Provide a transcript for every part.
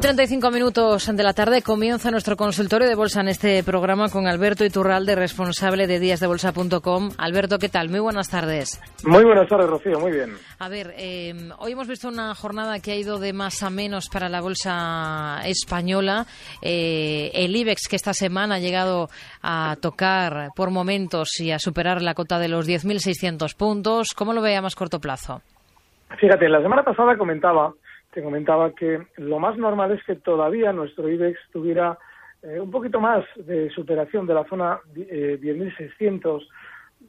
y 35 minutos de la tarde comienza nuestro consultorio de bolsa en este programa con Alberto Iturralde, responsable de díasdebolsa.com. Alberto, ¿qué tal? Muy buenas tardes. Muy buenas tardes, Rocío. Muy bien. A ver, eh, hoy hemos visto una jornada que ha ido de más a menos para la bolsa española. Eh, el IBEX, que esta semana ha llegado a tocar por momentos y a superar la cota de los 10.600 puntos. ¿Cómo lo ve a más corto plazo? Fíjate, la semana pasada comentaba te comentaba que lo más normal es que todavía nuestro IBEX tuviera eh, un poquito más de superación de la zona eh, 10.600,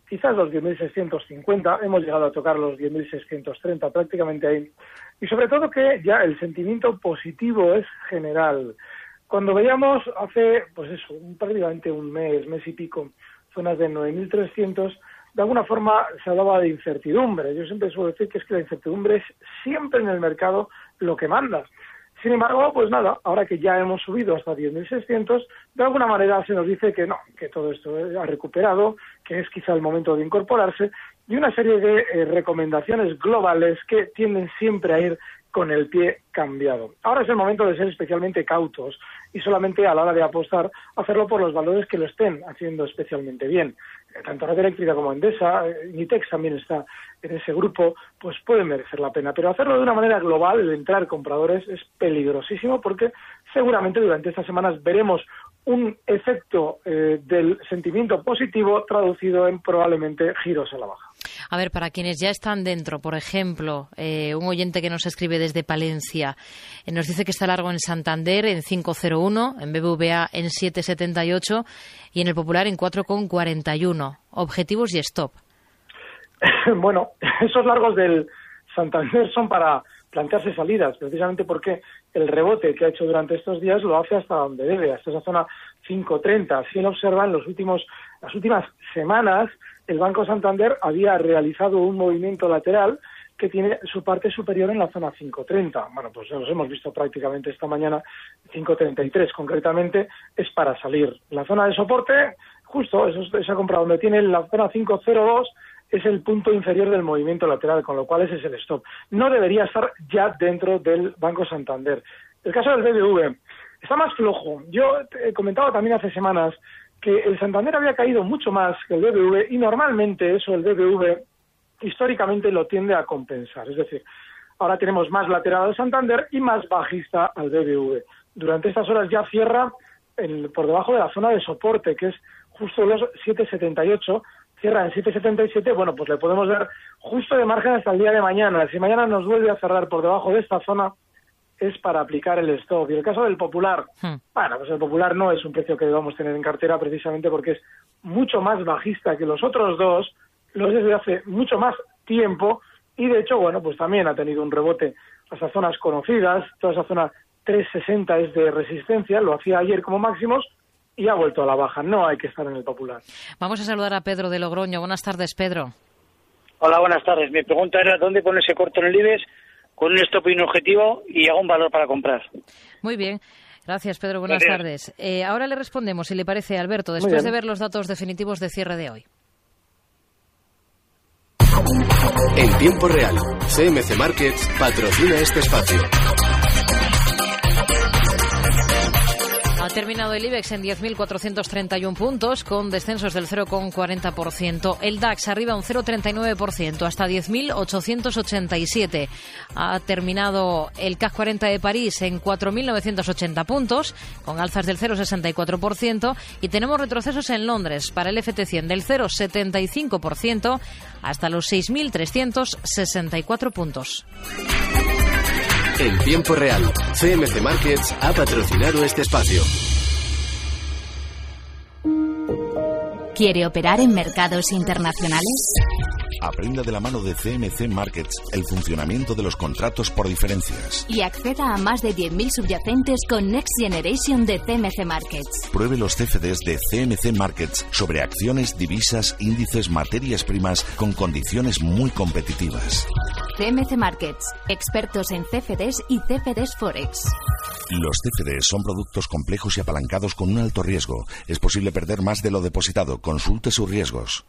quizás los 10.650, hemos llegado a tocar los 10.630 prácticamente ahí, y sobre todo que ya el sentimiento positivo es general. Cuando veíamos hace, pues eso, prácticamente un mes, mes y pico, zonas de 9.300, de alguna forma se hablaba de incertidumbre. Yo siempre suelo decir que es que la incertidumbre es siempre en el mercado lo que manda. Sin embargo, pues nada, ahora que ya hemos subido hasta 10.600, de alguna manera se nos dice que no, que todo esto ha recuperado, que es quizá el momento de incorporarse y una serie de eh, recomendaciones globales que tienden siempre a ir con el pie cambiado. Ahora es el momento de ser especialmente cautos y solamente a la hora de apostar hacerlo por los valores que lo estén haciendo especialmente bien. Eh, tanto Red Eléctrica como Endesa, eh, Nitex también está en ese grupo, pues puede merecer la pena. Pero hacerlo de una manera global, el entrar compradores, es peligrosísimo porque seguramente durante estas semanas veremos un efecto eh, del sentimiento positivo traducido en probablemente giros a la baja. A ver, para quienes ya están dentro, por ejemplo, eh, un oyente que nos escribe desde Palencia eh, nos dice que está largo en Santander en 5.01, en BBVA en 7.78 y en el Popular en 4.41. Objetivos y stop. bueno, esos largos del Santander son para plantearse salidas, precisamente porque el rebote que ha hecho durante estos días lo hace hasta donde debe, hasta esa zona 5.30. Si uno observa en los últimos, las últimas semanas, el Banco Santander había realizado un movimiento lateral que tiene su parte superior en la zona 5.30. Bueno, pues los hemos visto prácticamente esta mañana, 5.33 concretamente, es para salir. La zona de soporte, justo, eso, esa compra donde tiene la zona 5.02, es el punto inferior del movimiento lateral, con lo cual ese es el stop. No debería estar ya dentro del Banco Santander. El caso del BBV está más flojo. Yo he comentado también hace semanas que el Santander había caído mucho más que el BBV y normalmente eso el BBV históricamente lo tiende a compensar. Es decir, ahora tenemos más lateral al Santander y más bajista al BBV. Durante estas horas ya cierra por debajo de la zona de soporte, que es justo los 778, cierra en 777, bueno, pues le podemos dar justo de margen hasta el día de mañana. Si mañana nos vuelve a cerrar por debajo de esta zona, es para aplicar el stop. Y el caso del popular, hmm. bueno, pues el popular no es un precio que debamos tener en cartera precisamente porque es mucho más bajista que los otros dos, los desde hace mucho más tiempo y de hecho, bueno, pues también ha tenido un rebote hasta zonas conocidas, toda esa zona 360 es de resistencia, lo hacía ayer como máximos y ha vuelto a la baja. No hay que estar en el popular. Vamos a saludar a Pedro de Logroño. Buenas tardes, Pedro. Hola, buenas tardes. Mi pregunta era dónde ponerse corto en el IBEX con un stop y un objetivo y hago un valor para comprar. Muy bien. Gracias, Pedro. Buenas tardes. Eh, ahora le respondemos, si le parece, Alberto, después de ver los datos definitivos de cierre de hoy. En tiempo real, CMC Markets patrocina este espacio. Terminado el IBEX en 10.431 puntos, con descensos del 0,40%. El DAX arriba un 0,39%, hasta 10.887. Ha terminado el CAC 40 de París en 4.980 puntos, con alzas del 0,64%. Y tenemos retrocesos en Londres para el FT100 del 0,75% hasta los 6.364 puntos. En tiempo real, CMC Markets ha patrocinado este espacio. ¿Quiere operar en mercados internacionales? Aprenda de la mano de CMC Markets el funcionamiento de los contratos por diferencias. Y acceda a más de 10.000 subyacentes con Next Generation de CMC Markets. Pruebe los CFDs de CMC Markets sobre acciones, divisas, índices, materias primas con condiciones muy competitivas. CMC Markets, expertos en CFDs y CFDs Forex. Los CFDs son productos complejos y apalancados con un alto riesgo. Es posible perder más de lo depositado. Consulte sus riesgos.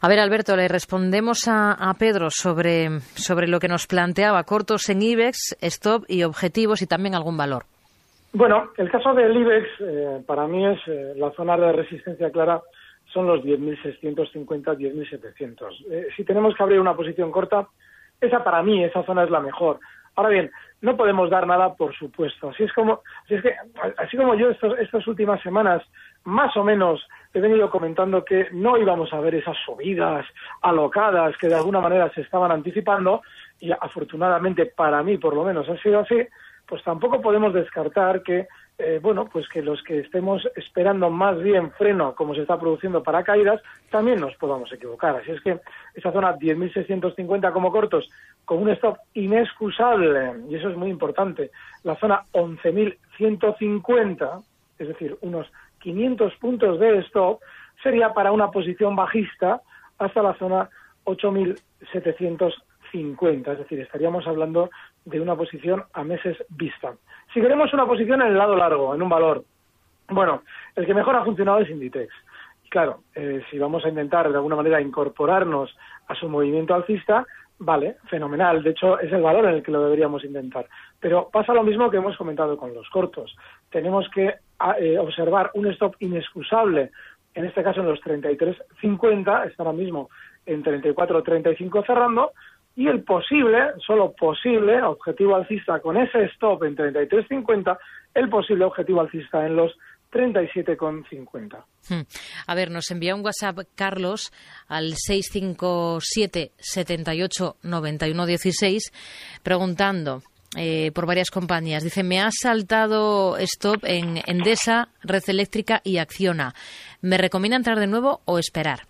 A ver, Alberto, le respondemos a, Pedro sobre, sobre lo que nos planteaba, cortos en IBEX, stop y objetivos y también algún valor. Bueno, el caso del IBEX eh, para mí es eh, la zona de resistencia clara son los 10.650, 10.700. Eh, si tenemos que abrir una posición corta, esa para mí, esa zona es la mejor. Ahora bien, no podemos dar nada por supuesto. Así es como, así es que, así como yo estas últimas semanas más o menos he venido comentando que no íbamos a ver esas subidas alocadas que de alguna manera se estaban anticipando y afortunadamente para mí por lo menos ha sido así, pues tampoco podemos descartar que eh, bueno, pues que los que estemos esperando más bien freno, como se está produciendo para caídas, también nos podamos equivocar. Así es que esa zona 10.650 como cortos, con un stop inexcusable, y eso es muy importante, la zona 11.150, es decir, unos 500 puntos de stop, sería para una posición bajista hasta la zona 8.750, es decir, estaríamos hablando de una posición a meses vista. Si queremos una posición en el lado largo, en un valor, bueno, el que mejor ha funcionado es Inditex. Claro, eh, si vamos a intentar de alguna manera incorporarnos a su movimiento alcista, vale, fenomenal. De hecho, es el valor en el que lo deberíamos intentar. Pero pasa lo mismo que hemos comentado con los cortos. Tenemos que eh, observar un stop inexcusable, en este caso en los 33.50, está ahora mismo en 34.35 cerrando, y el posible, solo posible, objetivo alcista con ese stop en 33.50, el posible objetivo alcista en los 37,50. Hmm. A ver, nos envía un WhatsApp Carlos al 657 78 91 16 preguntando eh, por varias compañías. Dice, me ha saltado stop en Endesa, Red Eléctrica y Acciona. ¿Me recomienda entrar de nuevo o esperar?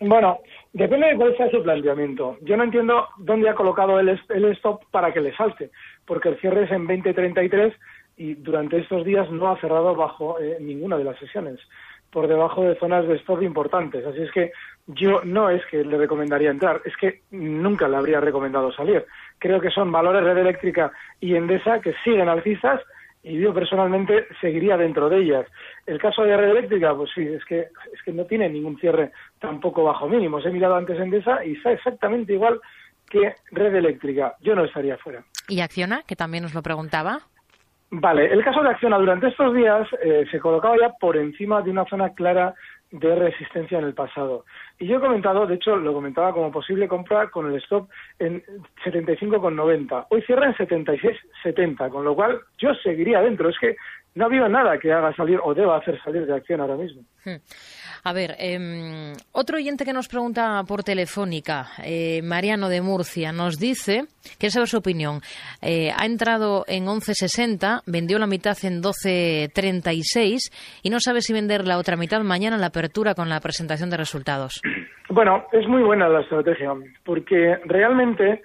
Bueno, Depende de cuál sea su planteamiento. Yo no entiendo dónde ha colocado el, el stop para que le salte, porque el cierre es en 2033 y durante estos días no ha cerrado bajo eh, ninguna de las sesiones, por debajo de zonas de stop importantes. Así es que yo no es que le recomendaría entrar, es que nunca le habría recomendado salir. Creo que son valores red eléctrica y Endesa que siguen alcistas y yo personalmente seguiría dentro de ellas. El caso de red eléctrica, pues sí, es que, es que no tiene ningún cierre tampoco bajo mínimos. He mirado antes en esa y está exactamente igual que red eléctrica. Yo no estaría fuera. ¿Y Acciona, que también nos lo preguntaba? Vale, el caso de Acciona durante estos días eh, se colocaba ya por encima de una zona clara de resistencia en el pasado. Y yo he comentado, de hecho lo comentaba como posible compra con el stop en 75,90. Hoy cierra en 76,70, con lo cual yo seguiría dentro. Es que no ha habido nada que haga salir o deba hacer salir de acción ahora mismo. Hmm. A ver, em, otro oyente que nos pregunta por telefónica, eh, Mariano de Murcia, nos dice, quiere saber su opinión, eh, ha entrado en 11.60, vendió la mitad en 12.36 y no sabe si vender la otra mitad mañana en la apertura con la presentación de resultados. Bueno, es muy buena la estrategia, porque realmente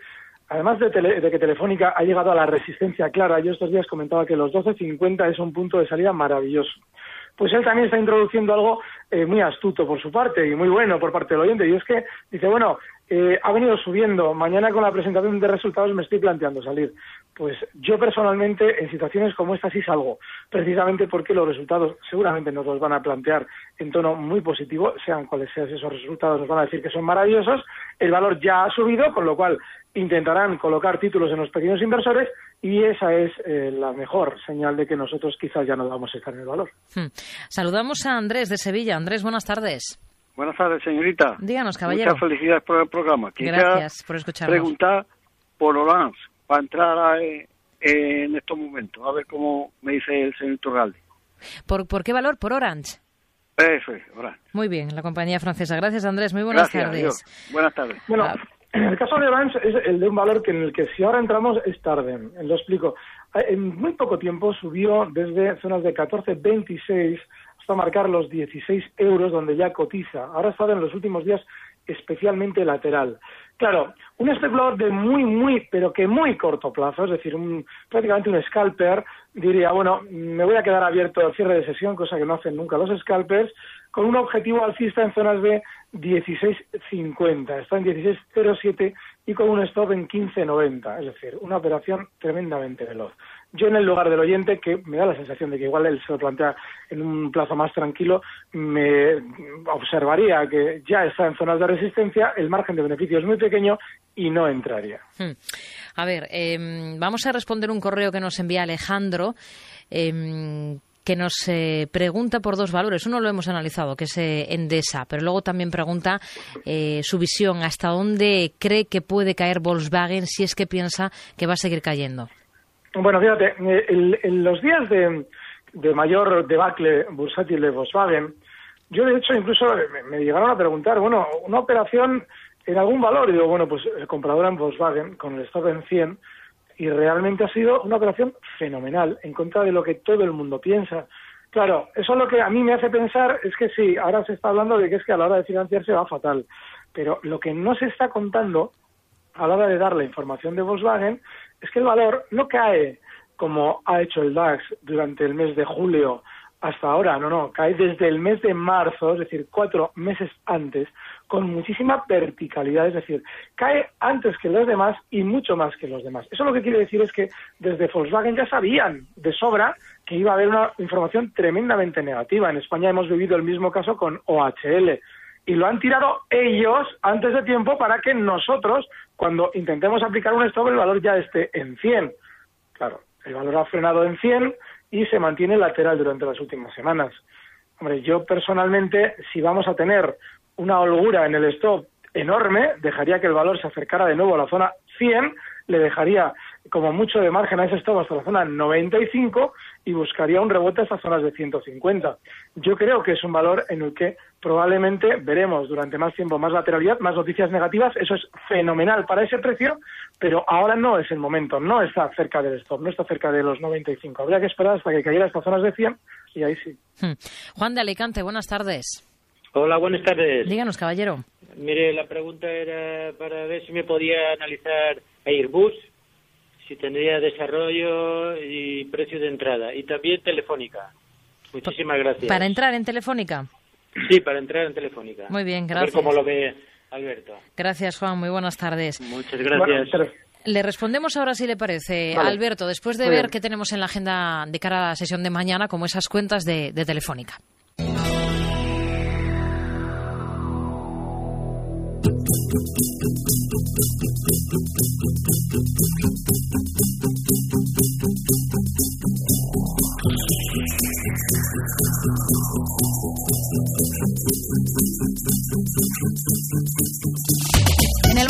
además de, de, que Telefónica ha llegado a la resistencia clara, yo estos días comentaba que los 12.50 es un punto de salida maravilloso pues él también está introduciendo algo eh, muy astuto por su parte y muy bueno por parte del oyente. Y es que dice, bueno, eh, ha venido subiendo, mañana con la presentación de resultados me estoy planteando salir. Pues yo personalmente en situaciones como esta sí salgo, precisamente porque los resultados seguramente nos los van a plantear en tono muy positivo, sean cuales sean esos resultados, nos van a decir que son maravillosos, el valor ya ha subido, con lo cual intentarán colocar títulos en los pequeños inversores y esa es eh, la mejor señal de que nosotros quizás ya no vamos a estar en el valor. Hmm. Saludamos a Andrés de Sevilla. Andrés, buenas tardes. Buenas tardes, señorita. Díganos, caballero. Muchas felicidades por el programa. Gracias por escucharnos. preguntar por Orange para entrar en estos momentos, a ver cómo me dice el señor Turralde. ¿Por, ¿Por qué valor? ¿Por Orange? Eso es, Orange. Muy bien, la compañía francesa. Gracias, Andrés. Muy buenas tardes. Buenas tardes. Bueno, ah. El caso de Orange es el de un valor que en el que si ahora entramos es tarde. Lo explico. En muy poco tiempo subió desde zonas de 14,26 hasta marcar los 16 euros donde ya cotiza. Ahora estado en los últimos días especialmente lateral. Claro, un especulador de muy, muy, pero que muy corto plazo, es decir, un, prácticamente un scalper, diría, bueno, me voy a quedar abierto al cierre de sesión, cosa que no hacen nunca los scalpers, con un objetivo alcista en zonas de 16.50, está en 16.07 y con un stop en 15.90, es decir, una operación tremendamente veloz. Yo en el lugar del oyente, que me da la sensación de que igual él se lo plantea en un plazo más tranquilo, me observaría que ya está en zonas de resistencia, el margen de beneficio es muy pequeño y no entraría. Hmm. A ver, em, vamos a responder un correo que nos envía Alejandro. Em, que nos eh, pregunta por dos valores. Uno lo hemos analizado, que es eh, Endesa, pero luego también pregunta eh, su visión, hasta dónde cree que puede caer Volkswagen si es que piensa que va a seguir cayendo. Bueno, fíjate, en los días de, mayor debacle bursátil de Volkswagen, yo de hecho incluso me, llegaron a preguntar, bueno, una operación en algún valor, y digo, bueno, pues el comprador en Volkswagen con el stop en 100, y realmente ha sido una operación fenomenal, en contra de lo que todo el mundo piensa. Claro, eso es lo que a mí me hace pensar es que sí, ahora se está hablando de que es que a la hora de financiarse va fatal, pero lo que no se está contando a la hora de dar la información de Volkswagen es que el valor no cae como ha hecho el DAX durante el mes de julio hasta ahora, no, no, cae desde el mes de marzo, es decir, cuatro meses antes, con muchísima verticalidad, es decir, cae antes que los demás y mucho más que los demás. Eso lo que quiere decir es que desde Volkswagen ya sabían de sobra que iba a haber una información tremendamente negativa. En España hemos vivido el mismo caso con OHL y lo han tirado ellos antes de tiempo para que nosotros, cuando intentemos aplicar un stop, el valor ya esté en 100. Claro, el valor ha frenado en 100 y se mantiene lateral durante las últimas semanas. Hombre, yo personalmente, si vamos a tener una holgura en el stop enorme, dejaría que el valor se acercara de nuevo a la zona 100, le dejaría como mucho de margen a ese stop hasta la zona 95 y buscaría un rebote hasta zonas de 150. Yo creo que es un valor en el que probablemente veremos durante más tiempo más lateralidad, más noticias negativas. Eso es fenomenal para ese precio, pero ahora no es el momento, no está cerca del stop, no está cerca de los 95. Habría que esperar hasta que cayera hasta zonas de 100 y ahí sí. Hmm. Juan de Alicante, buenas tardes. Hola, buenas tardes. Díganos, caballero. Mire, la pregunta era para ver si me podía analizar Airbus, si tendría desarrollo y precio de entrada, y también Telefónica. Muchísimas gracias. ¿Para entrar en Telefónica? Sí, para entrar en Telefónica. Muy bien, gracias. A ver cómo lo ve Alberto. Gracias, Juan. Muy buenas tardes. Muchas gracias. le respondemos ahora si le parece. Alberto, después de ver qué tenemos en la agenda de cara a la sesión de mañana, como esas cuentas de Telefónica.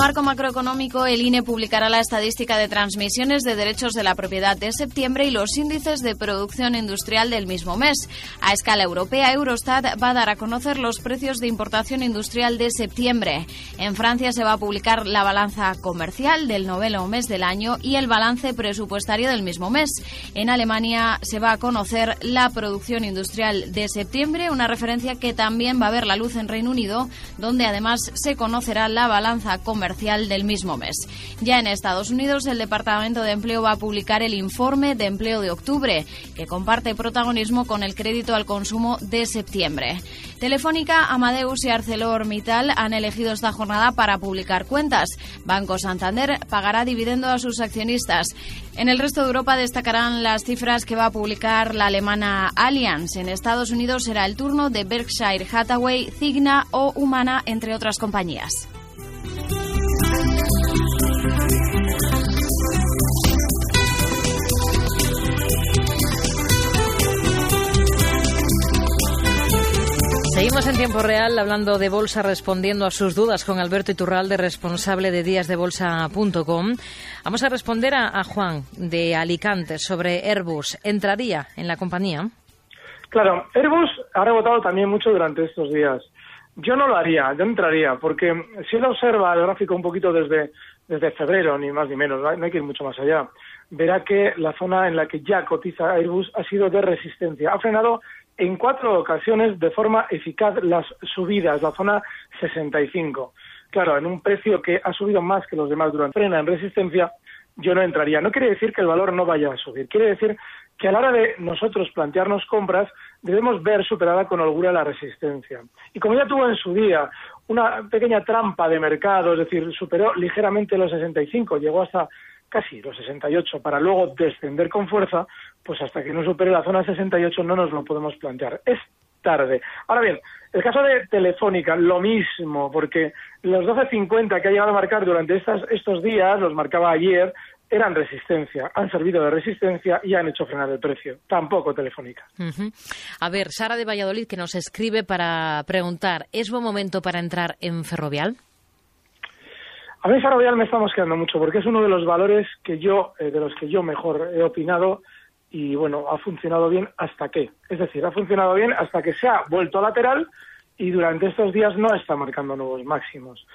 Marco macroeconómico, el INE publicará la estadística de transmisiones de derechos de la propiedad de septiembre y los índices de producción industrial del mismo mes. A escala europea, Eurostat va a dar a conocer los precios de importación industrial de septiembre. En Francia se va a publicar la balanza comercial del noveno mes del año y el balance presupuestario del mismo mes. En Alemania se va a conocer la producción industrial de septiembre, una referencia que también va a ver la luz en Reino Unido, donde además se conocerá la balanza comercial del mismo mes. Ya en Estados Unidos, el Departamento de Empleo va a publicar el informe de empleo de octubre, que comparte protagonismo con el crédito al consumo de septiembre. Telefónica, Amadeus y ArcelorMittal han elegido esta jornada para publicar cuentas. Banco Santander pagará dividendo a sus accionistas. En el resto de Europa destacarán las cifras que va a publicar la alemana Allianz. En Estados Unidos será el turno de Berkshire Hathaway, Cigna o Humana, entre otras compañías. Seguimos en tiempo real hablando de bolsa, respondiendo a sus dudas con Alberto Iturralde, responsable de díasdebolsa.com. Vamos a responder a, Juan de Alicante sobre Airbus. ¿Entraría en la compañía? Claro, Airbus ha rebotado también mucho durante estos días. Yo no lo haría, yo entraría, porque si uno observa el gráfico un poquito desde, desde febrero, ni más ni menos, no hay que ir mucho más allá, verá que la zona en la que ya cotiza Airbus ha sido de resistencia. Ha frenado en cuatro ocasiones de forma eficaz las subidas, la zona 65. Claro, en un precio que ha subido más que los demás durante frena en resistencia, yo no entraría. No quiere decir que el valor no vaya a subir, quiere decir que a la hora de nosotros plantearnos compras debemos ver superada con holgura la resistencia. Y como ya tuvo en su día una pequeña trampa de mercado, es decir, superó ligeramente los 65, llegó hasta casi los 68 para luego descender con fuerza, pues hasta que no supere la zona 68 no nos lo podemos plantear. Es tarde. Ahora bien, el caso de Telefónica, lo mismo, porque los 12.50 que ha llegado a marcar durante estas, estos días, los marcaba ayer, eran resistencia, han servido de resistencia y han hecho frenar el precio. Tampoco Telefónica. A ver, Sara de Valladolid que nos escribe para preguntar, ¿es buen momento para entrar en Ferrovial? A mí Ferrovial me estamos quedando mucho porque es uno de los valores que yo, eh, de los que yo mejor he opinado y bueno, ha funcionado bien hasta que. Es decir, ha funcionado bien hasta que se ha vuelto lateral y durante estos días no está marcando nuevos máximos.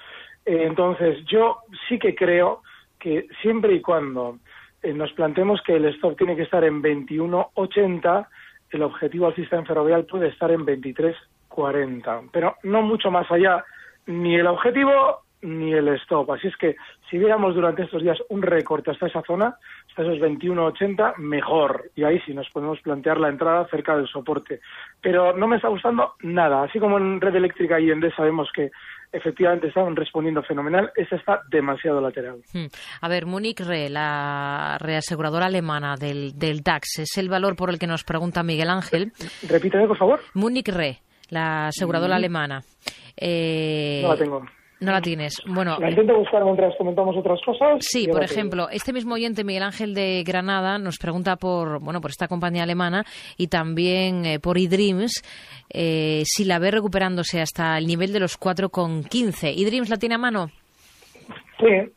Eh, entonces, yo sí que creo que siempre y cuando eh, nos planteemos que el stop tiene que estar en 21.80, el objetivo alcista en ferrovial puede estar en 23.40, pero no mucho más allá, ni el objetivo ni el stop. Así es que si viéramos durante estos días un recorte hasta esa zona, hasta esos 21.80, mejor. Y ahí sí nos podemos plantear la entrada cerca del soporte. Pero no me está gustando nada. Así como en Red Eléctrica y en D sabemos que efectivamente estaban respondiendo fenomenal, esta está demasiado lateral. Hmm. A ver, Munich Re, la reaseguradora alemana del, del DAX, es el valor por el que nos pregunta Miguel Ángel. Repíteme, por favor. Munich Re, la aseguradora alemana. Eh, no la tengo. No la tienes. Bueno, la intento buscar mientras comentamos otras cosas. Sí, por ejemplo, este mismo oyente Miguel Ángel de Granada nos pregunta por bueno por esta compañía alemana y también eh, por eDreams eh, si la ve recuperándose hasta el nivel de los 4,15. ¿eDreams la tiene a mano? Sí.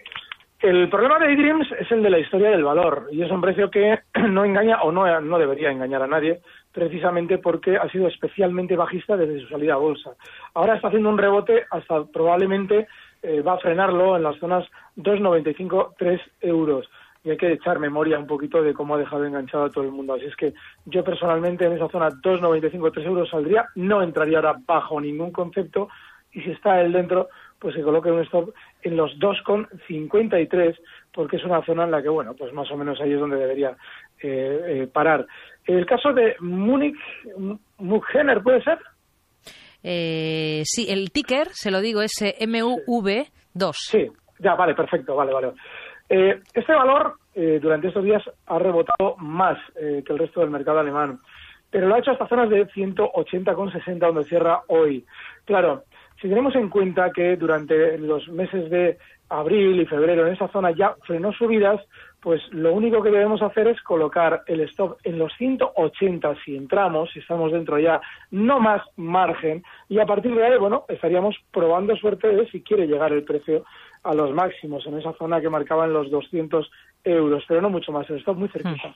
El problema de eDreams es el de la historia del valor y es un precio que no engaña o no, no debería engañar a nadie precisamente porque ha sido especialmente bajista desde su salida a bolsa. Ahora está haciendo un rebote hasta probablemente eh, va a frenarlo en las zonas 2,95, 3 euros. Y hay que echar memoria un poquito de cómo ha dejado enganchado a todo el mundo. Así es que yo personalmente en esa zona 2,95, 3 euros saldría, no entraría ahora bajo ningún concepto y si está él dentro, pues se coloque un stop en los 2,53 porque es una zona en la que, bueno, pues más o menos ahí es donde debería parar. El caso de Múnich, Muggener, ¿puede ser? Eh, sí, el ticker, se lo digo, es MUV2. Sí, ya, vale, perfecto, vale, vale. Eh, este valor eh, durante estos días ha rebotado más que el resto del mercado alemán, pero lo ha hecho hasta zonas de 180,60 donde cierra hoy. Claro, si tenemos en cuenta que durante los meses de abril y febrero en esa zona ya frenó subidas, pues lo único que debemos hacer es colocar el stop en los 180 si entramos, si estamos dentro ya, no más margen, y a partir de ahí, bueno, estaríamos probando suerte de si quiere llegar el precio a los máximos en esa zona que marcaban los 200 euros, pero no mucho más, el stop muy cerquita. Hmm.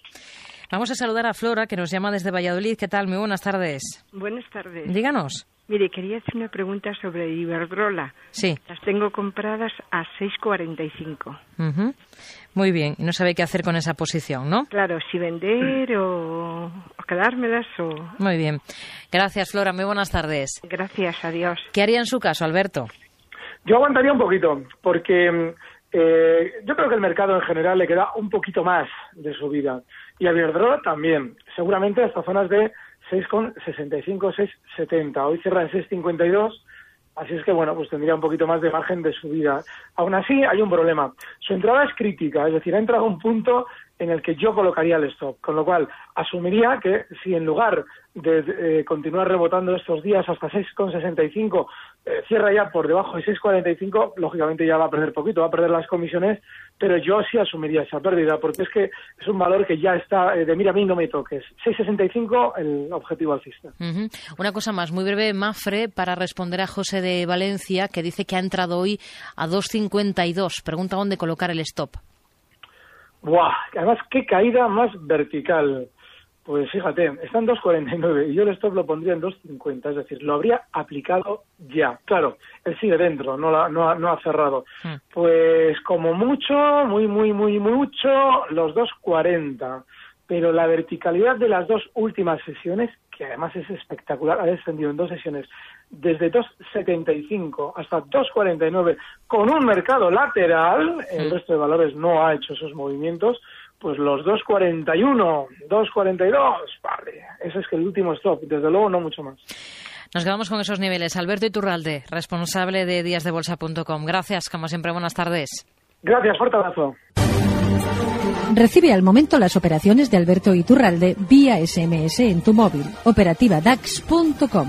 Vamos a saludar a Flora, que nos llama desde Valladolid. ¿Qué tal? Muy buenas tardes. Buenas tardes. Díganos. Mire, quería hacer una pregunta sobre Iberdrola. Sí. Las tengo compradas a 6,45. Muy bien. Y no sabe qué hacer con esa posición, ¿no? Claro, si vender o, quedármelas o... Muy bien. Gracias, Flora. Muy buenas tardes. Gracias, adiós. ¿Qué haría en su caso, Alberto? Yo aguantaría un poquito, porque eh, yo creo que el mercado en general le queda un poquito más de subida. Y a Iberdrola también. Seguramente hasta zonas de 6,65, 6,70. Hoy cierra en 6,52. Así es que, bueno, pues tendría un poquito más de margen de subida. Aún así, hay un problema. Su entrada es crítica, es decir, ha entrado a un punto en el que yo colocaría el stop. Con lo cual, asumiría que si en lugar de eh, continuar rebotando estos días hasta 6,65, eh, cierra ya por debajo de 6,45, lógicamente ya va a perder poquito, va a perder las comisiones, pero yo sí asumiría esa pérdida, porque es que es un valor que ya está eh, de mira a mí no me toques. 6,65 el objetivo alcista. Una cosa más, muy breve, Mafre, para responder a José de Valencia, que dice que ha entrado hoy a 2,52. Pregunta dónde colocar el stop. Buah, además qué caída más vertical. Pues fíjate, está en 2.49 y yo el stop lo pondría en 2.50, es decir, lo habría aplicado ya. Claro, él sigue dentro, no, la, no, ha, no ha cerrado. Hmm. Pues como mucho, muy, muy, muy, mucho, los 2.40. Pero la verticalidad de las dos últimas sesiones, que además es espectacular, ha descendido en dos sesiones desde 2,75 hasta 2,49 con un mercado lateral, el hmm. resto de valores no ha hecho esos movimientos, pues los 2.41, 2.42, vale, ese es que el último stop, desde luego no mucho más. Nos quedamos con esos niveles. Alberto Iturralde, responsable de díasdebolsa.com. Gracias, como siempre, buenas tardes. Gracias, fuerte abrazo. Recibe al momento las operaciones de Alberto Iturralde vía SMS en tu móvil. Operativa DAX.com.